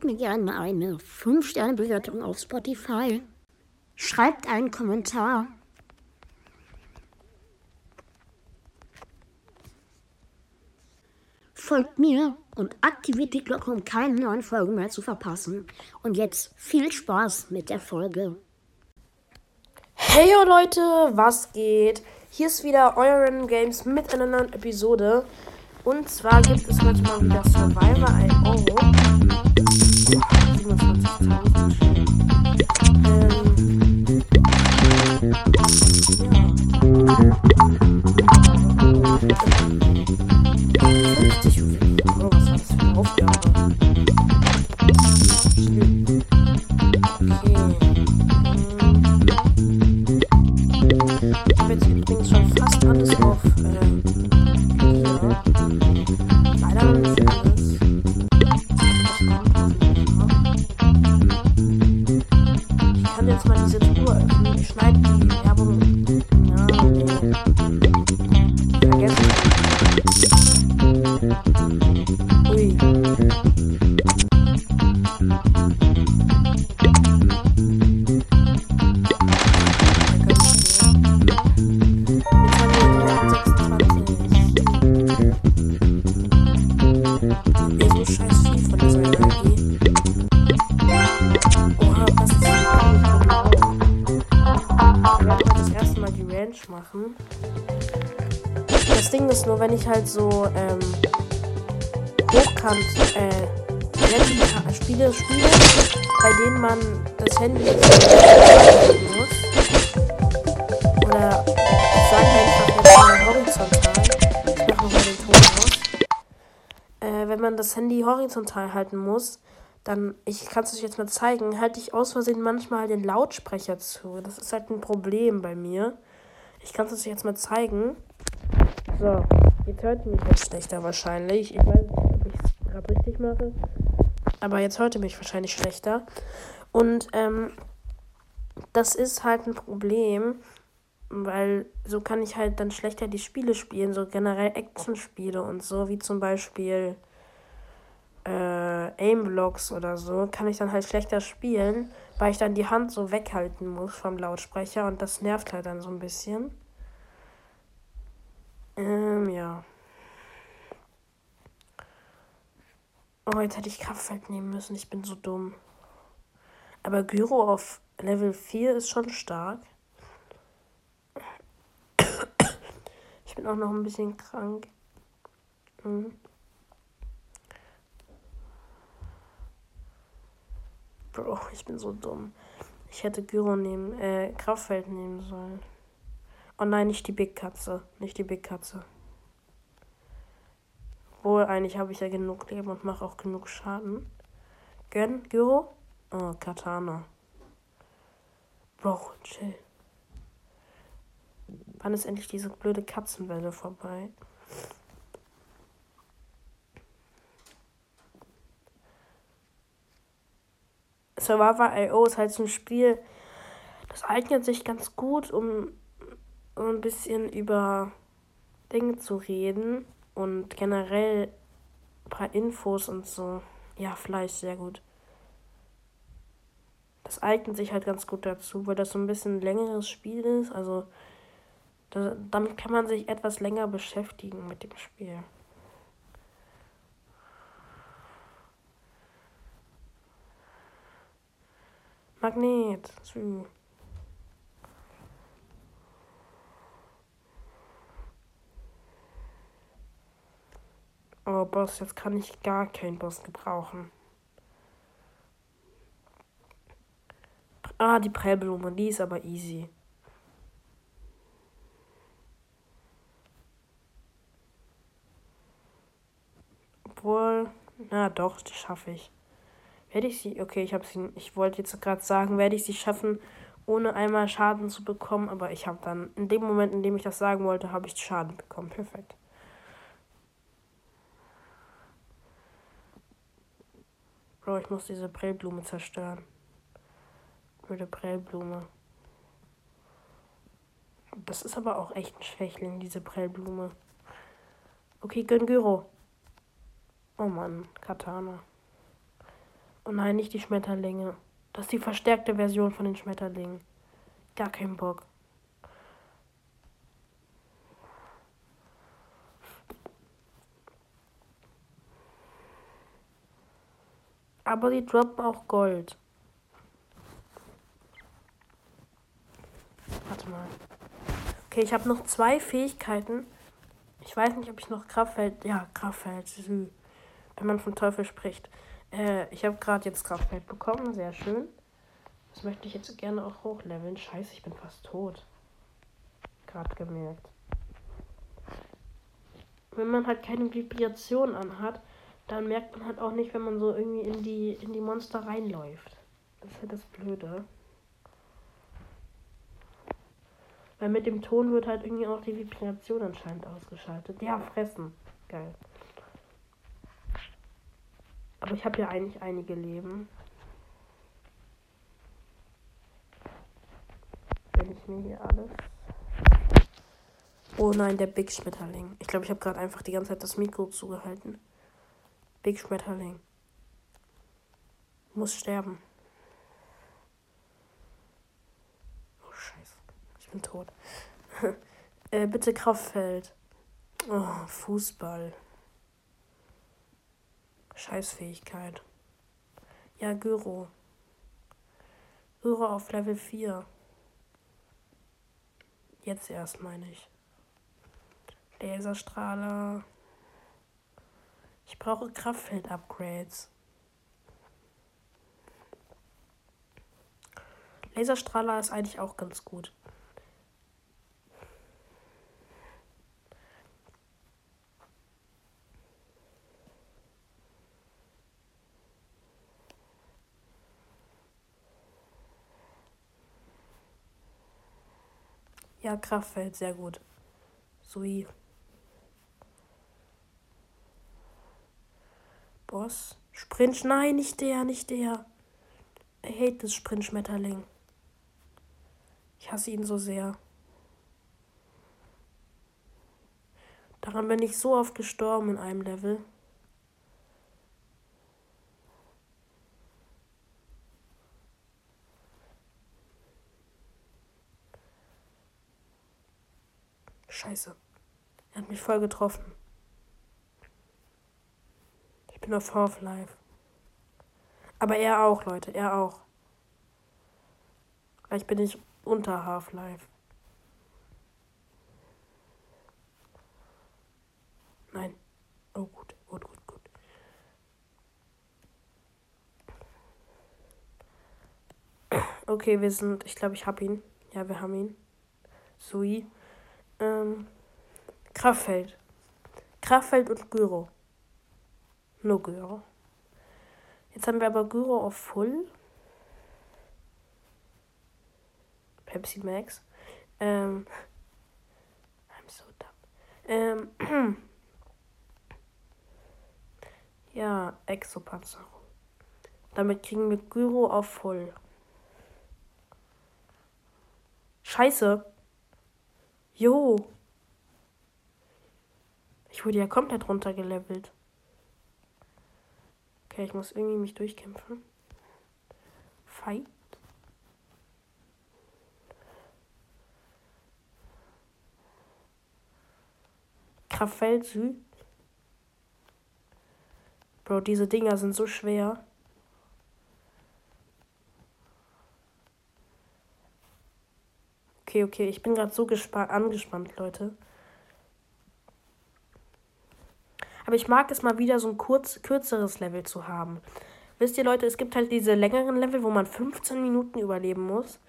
Gebt mir gerne eine 5-Sterne-Bewertung auf Spotify. Schreibt einen Kommentar. Folgt mir und aktiviert die Glocke, um keine neuen Folgen mehr zu verpassen. Und jetzt viel Spaß mit der Folge. Hey Leute, was geht? Hier ist wieder euer Random Games mit einer neuen Episode. Und zwar gibt es heute mal wieder Survivor IO. Ähm. Ja. Ranch machen. Das Ding ist nur, wenn ich halt so ähm, hochkant äh, Spiele spiele, bei denen man das Handy muss. Oder ich sage einfach jetzt mal horizontal. Ich mache nochmal den Ton aus. Äh, wenn man das Handy horizontal halten muss, dann, ich kann es euch jetzt mal zeigen, halte ich aus Versehen manchmal den Lautsprecher zu. Das ist halt ein Problem bei mir. Ich kann es euch jetzt mal zeigen. So, jetzt hört ihr mich jetzt schlechter wahrscheinlich. Ich weiß nicht, ob ich es gerade richtig mache. Aber jetzt hört ihr mich wahrscheinlich schlechter. Und ähm, das ist halt ein Problem, weil so kann ich halt dann schlechter die Spiele spielen, so generell Action-Spiele und so, wie zum Beispiel äh, Aim-Blocks oder so, kann ich dann halt schlechter spielen, weil ich dann die Hand so weghalten muss vom Lautsprecher und das nervt halt dann so ein bisschen. Ähm, ja. Oh, jetzt hätte ich Kraftfeld nehmen müssen, ich bin so dumm. Aber Gyro auf Level 4 ist schon stark. Ich bin auch noch ein bisschen krank. Mhm. Bro, ich bin so dumm. Ich hätte Gyro nehmen, äh, Kraftfeld nehmen sollen. Oh nein, nicht die Big Katze. Nicht die Big Katze. Wohl, eigentlich habe ich ja genug Leben und mache auch genug Schaden. Gönn, Gyro? Oh, Katana. Bro, chill. Wann ist endlich diese blöde Katzenwelle vorbei? Survivor IO ist halt so ein Spiel, das eignet sich ganz gut, um, um ein bisschen über Dinge zu reden und generell ein paar Infos und so. Ja, Fleisch, sehr gut. Das eignet sich halt ganz gut dazu, weil das so ein bisschen ein längeres Spiel ist. Also da, damit kann man sich etwas länger beschäftigen mit dem Spiel. Magnet. Sü. Oh, Boss, jetzt kann ich gar keinen Boss gebrauchen. Ah, die Prellblume, die ist aber easy. Obwohl, na doch, die schaffe ich. Werde ich sie, okay, ich habe sie, ich wollte jetzt gerade sagen, werde ich sie schaffen, ohne einmal Schaden zu bekommen, aber ich habe dann, in dem Moment, in dem ich das sagen wollte, habe ich Schaden bekommen. Perfekt. Bro, ich muss diese Prellblume zerstören. Blöde Prellblume. Das ist aber auch echt ein Schwächling, diese Prellblume. Okay, gönn Gyro. Oh Mann, Katana. Oh nein, nicht die Schmetterlinge. Das ist die verstärkte Version von den Schmetterlingen. Gar keinen Bock. Aber die droppen auch Gold. Warte mal. Okay, ich habe noch zwei Fähigkeiten. Ich weiß nicht, ob ich noch Kraftfeld. Ja, Kraftfeld. Wenn man von Teufel spricht. Äh, ich habe gerade jetzt Kraftfeld bekommen. Sehr schön. Das möchte ich jetzt gerne auch hochleveln. Scheiße, ich bin fast tot. Gerade gemerkt. Wenn man halt keine Vibration anhat, dann merkt man halt auch nicht, wenn man so irgendwie in die, in die Monster reinläuft. Das ist halt das Blöde. Weil mit dem Ton wird halt irgendwie auch die Vibration anscheinend ausgeschaltet. Ja, fressen. Geil. Aber ich habe ja eigentlich einige Leben. Wenn ich mir hier alles. Oh nein, der Big Schmetterling. Ich glaube, ich habe gerade einfach die ganze Zeit das Mikro zugehalten. Big Schmetterling. Muss sterben. Oh, scheiße. Ich bin tot. äh, bitte Kraftfeld. Oh, Fußball. Scheißfähigkeit. Ja, Gyro. Gyro auf Level 4. Jetzt erst, meine ich. Laserstrahler. Ich brauche Kraftfeld-Upgrades. Laserstrahler ist eigentlich auch ganz gut. Ja, Kraftfeld, sehr gut. Sui. Boss. Sprint, nein, nicht der, nicht der. I hate this Sprint-Schmetterling. Ich hasse ihn so sehr. Daran bin ich so oft gestorben in einem Level. Scheiße. Er hat mich voll getroffen. Ich bin auf Half-Life. Aber er auch, Leute, er auch. Vielleicht bin ich unter Half-Life. Nein. Oh, gut, gut, gut, gut. Okay, wir sind, ich glaube, ich habe ihn. Ja, wir haben ihn. Sui. Ähm, Kraftfeld. Kraftfeld und Gyro. Nur Gyro. Jetzt haben wir aber Gyro auf Full. Pepsi Max. Ähm. I'm so dumb. Ähm. ja, Exopanzerung. Damit kriegen wir Gyro auf Full. Scheiße. Jo. Ich wurde ja komplett runtergelevelt. Okay, ich muss irgendwie mich durchkämpfen. Fight. Kraftfeld Süd. Bro, diese Dinger sind so schwer. Okay, okay, ich bin gerade so angespannt, Leute. Aber ich mag es mal wieder, so ein kurz, kürzeres Level zu haben. Wisst ihr, Leute, es gibt halt diese längeren Level, wo man 15 Minuten überleben muss.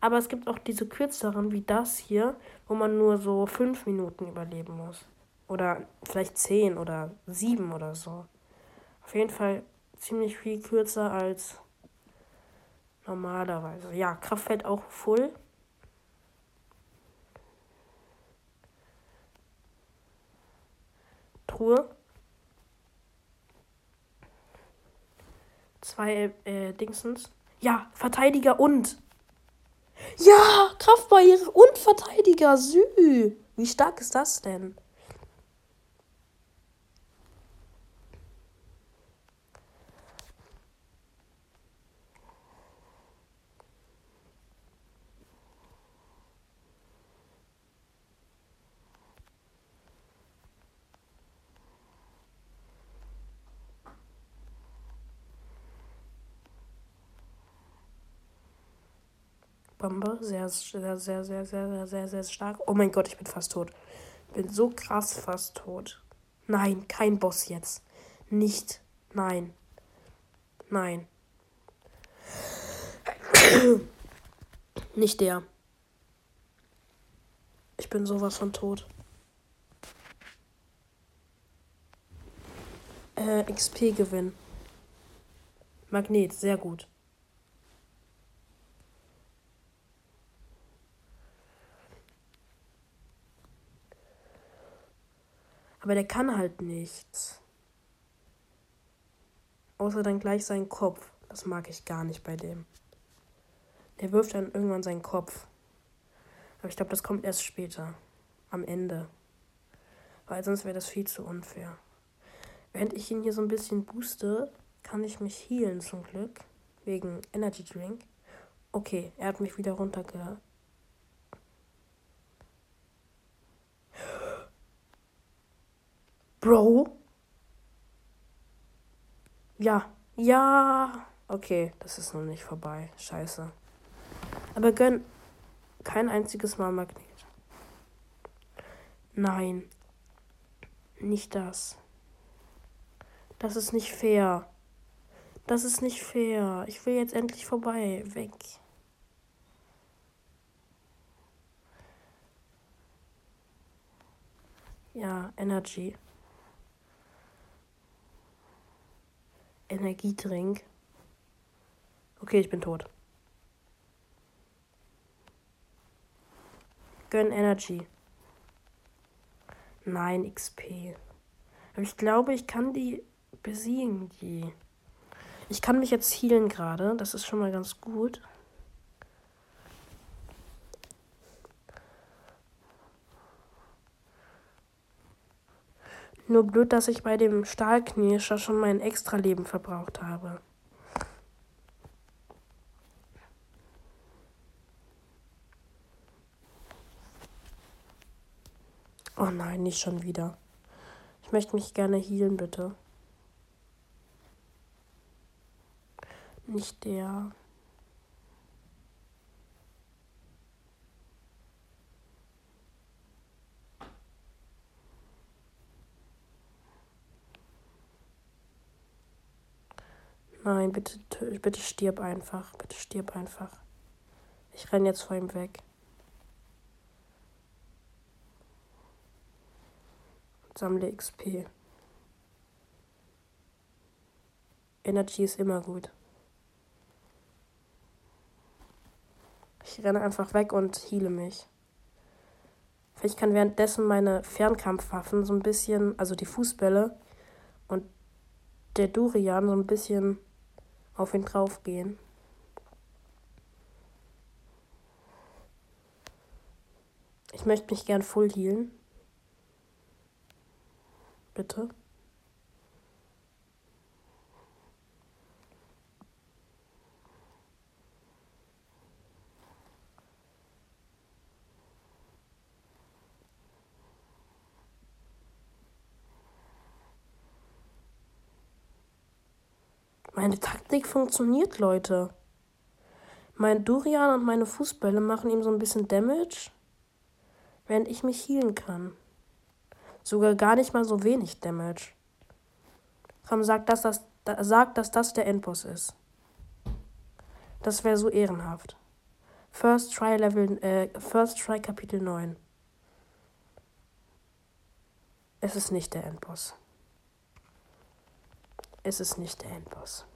Aber es gibt auch diese kürzeren, wie das hier, wo man nur so 5 Minuten überleben muss. Oder vielleicht 10 oder 7 oder so. Auf jeden Fall ziemlich viel kürzer als normalerweise. Ja, Kraftfeld auch voll. Truhe. Zwei äh, Dingsens. Ja, Verteidiger und. Ja, Kraftbarriere und Verteidiger. Sü. Wie stark ist das denn? Bombe. Sehr, sehr, sehr, sehr, sehr, sehr, sehr, sehr stark. Oh mein Gott, ich bin fast tot. Bin so krass fast tot. Nein, kein Boss jetzt. Nicht. Nein. Nein. Nicht der. Ich bin sowas von tot. Äh, XP gewinnen. Magnet, sehr gut. Aber der kann halt nichts. Außer dann gleich seinen Kopf. Das mag ich gar nicht bei dem. Der wirft dann irgendwann seinen Kopf. Aber ich glaube, das kommt erst später. Am Ende. Weil sonst wäre das viel zu unfair. Während ich ihn hier so ein bisschen booste, kann ich mich healen zum Glück. Wegen Energy Drink. Okay, er hat mich wieder runterge Bro? Ja. Ja. Okay, das ist noch nicht vorbei. Scheiße. Aber gönn kein einziges Mal Magnet. Nein. Nicht das. Das ist nicht fair. Das ist nicht fair. Ich will jetzt endlich vorbei. Weg. Ja, Energy. Energietrink. Okay, ich bin tot. Gönn Energy. Nein, XP. Aber ich glaube, ich kann die besiegen, die. Ich kann mich jetzt healen gerade. Das ist schon mal ganz gut. Nur blöd, dass ich bei dem Stahlknirscher schon mein Extraleben verbraucht habe. Oh nein, nicht schon wieder. Ich möchte mich gerne healen, bitte. Nicht der. Nein, bitte, bitte stirb einfach. Bitte stirb einfach. Ich renne jetzt vor ihm weg. Sammle XP. Energy ist immer gut. Ich renne einfach weg und heile mich. Ich kann währenddessen meine Fernkampfwaffen so ein bisschen, also die Fußbälle und der Durian so ein bisschen auf ihn draufgehen. Ich möchte mich gern full healen. Bitte. Meine Taktik funktioniert, Leute. Mein Durian und meine Fußbälle machen ihm so ein bisschen Damage, während ich mich healen kann. Sogar gar nicht mal so wenig Damage. Komm, sag, dass das, da, dass das der Endboss ist. Das wäre so ehrenhaft. First Try Level, äh, First Try Kapitel 9. Es ist nicht der Endboss. Es ist nicht der Endboss.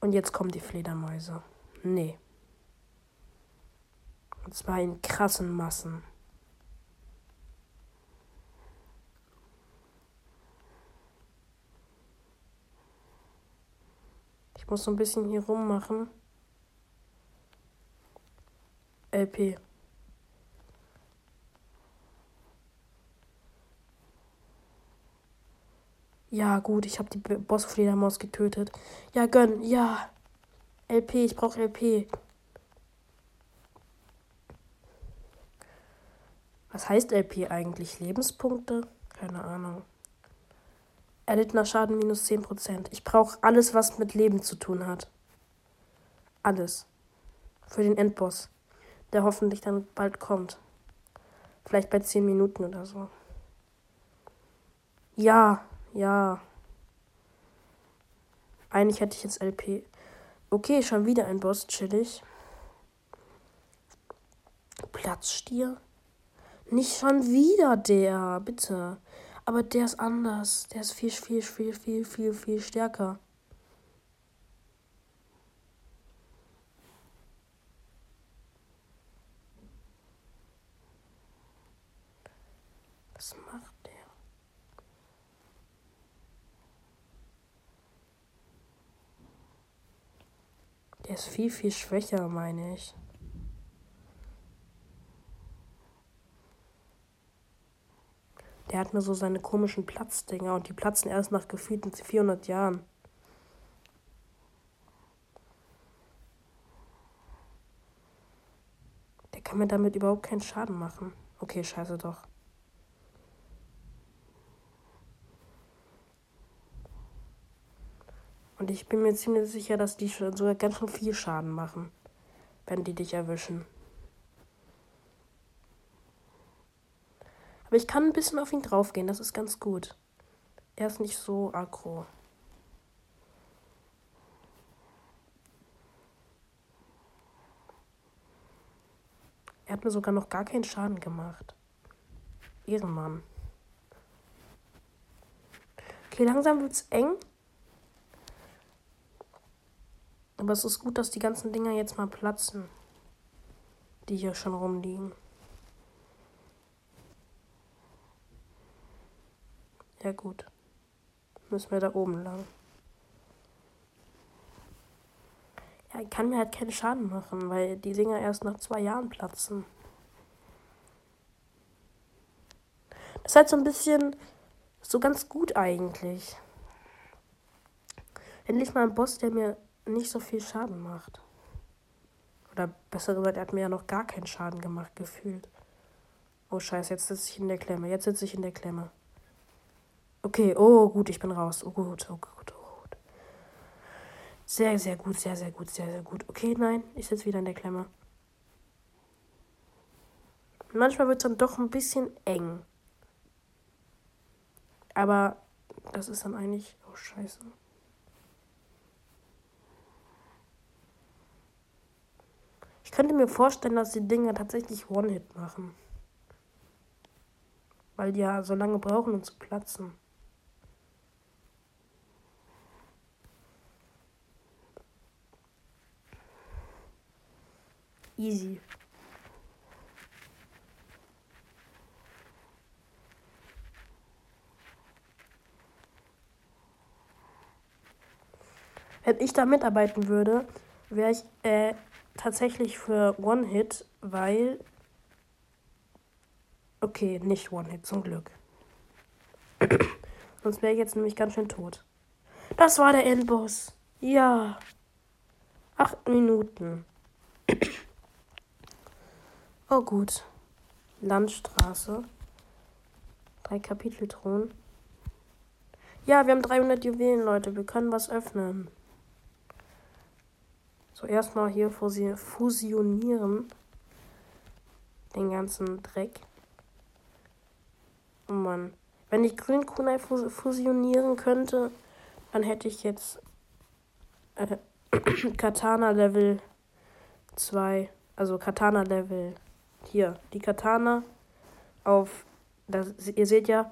Und jetzt kommen die Fledermäuse. Nee. Und zwar in krassen Massen. Ich muss so ein bisschen hier rummachen. LP. Ja, gut, ich habe die Bossfledermaus getötet. Ja, gönn, ja. LP, ich brauche LP. Was heißt LP eigentlich? Lebenspunkte? Keine Ahnung. Erlittener Schaden minus 10%. Ich brauche alles, was mit Leben zu tun hat. Alles. Für den Endboss, der hoffentlich dann bald kommt. Vielleicht bei 10 Minuten oder so. Ja, ja. Eigentlich hätte ich jetzt LP. Okay, schon wieder ein Boss, chillig. Platzstier? Nicht schon wieder der, bitte. Aber der ist anders. Der ist viel, viel, viel, viel, viel, viel stärker. Was macht der? Der ist viel, viel schwächer, meine ich. Der hat nur so seine komischen Platzdinger und die platzen erst nach gefühlten 400 Jahren. Der kann mir damit überhaupt keinen Schaden machen. Okay, scheiße doch. Und ich bin mir ziemlich sicher, dass die sogar ganz schön viel Schaden machen, wenn die dich erwischen. Aber ich kann ein bisschen auf ihn draufgehen, das ist ganz gut. Er ist nicht so aggro. Er hat mir sogar noch gar keinen Schaden gemacht. Ehrenmann. Okay, langsam wird's eng. Aber es ist gut, dass die ganzen Dinger jetzt mal platzen, die hier schon rumliegen. Ja gut. Müssen wir da oben lang. Ja, ich kann mir halt keinen Schaden machen, weil die Dinger erst nach zwei Jahren platzen. Das ist halt so ein bisschen so ganz gut eigentlich. Endlich mal ein Boss, der mir nicht so viel Schaden macht. Oder besser gesagt, er hat mir ja noch gar keinen Schaden gemacht, gefühlt. Oh scheiße, jetzt sitze ich in der Klemme. Jetzt sitze ich in der Klemme. Okay, oh gut, ich bin raus. Oh gut, oh gut, oh gut. Sehr, sehr gut, sehr, sehr gut, sehr, sehr gut. Okay, nein, ich sitze wieder in der Klemme. Manchmal wird es dann doch ein bisschen eng. Aber das ist dann eigentlich. Oh, scheiße. Ich könnte mir vorstellen, dass die Dinger tatsächlich One-Hit machen. Weil die ja so lange brauchen, um zu platzen. Easy. Wenn ich da mitarbeiten würde, wäre ich äh, tatsächlich für One-Hit, weil. Okay, nicht One-Hit, zum Glück. Sonst wäre ich jetzt nämlich ganz schön tot. Das war der Endboss. Ja. Acht Minuten. Oh gut. Landstraße. Drei Kapitelthron. Ja, wir haben 300 Juwelen, Leute. Wir können was öffnen. So, erstmal hier fusionieren. Den ganzen Dreck. Oh Mann. Wenn ich Grünkunai fusionieren könnte, dann hätte ich jetzt äh, Katana Level 2. Also Katana Level hier, die Katana auf, das, ihr seht ja,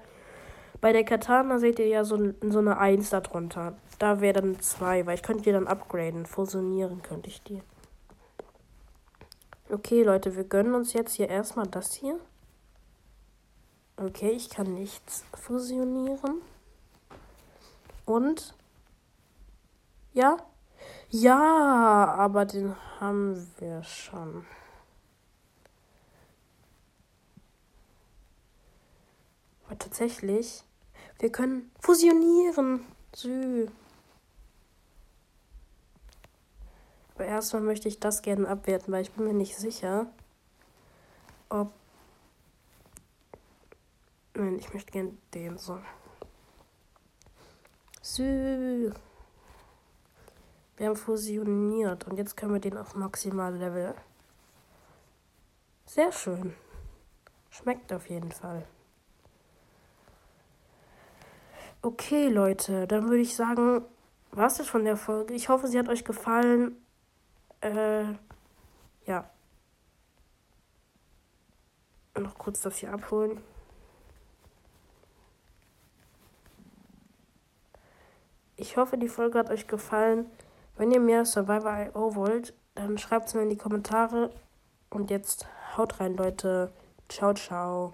bei der Katana seht ihr ja so, so eine 1 darunter. Da wäre dann 2, weil ich könnte die dann upgraden, fusionieren könnte ich die. Okay, Leute, wir gönnen uns jetzt hier erstmal das hier. Okay, ich kann nichts fusionieren. Und? Ja? Ja, aber den haben wir schon. Aber tatsächlich, wir können fusionieren. Sü. Aber erstmal möchte ich das gerne abwerten, weil ich bin mir nicht sicher, ob. Nein, ich möchte gerne den so. Sü. Wir haben fusioniert und jetzt können wir den auf maximale Level. Sehr schön. Schmeckt auf jeden Fall. Okay, Leute, dann würde ich sagen, war es das von der Folge. Ich hoffe, sie hat euch gefallen. Äh, ja. Noch kurz das hier abholen. Ich hoffe, die Folge hat euch gefallen. Wenn ihr mehr Survivor.io wollt, dann schreibt es mir in die Kommentare. Und jetzt haut rein, Leute. Ciao, ciao.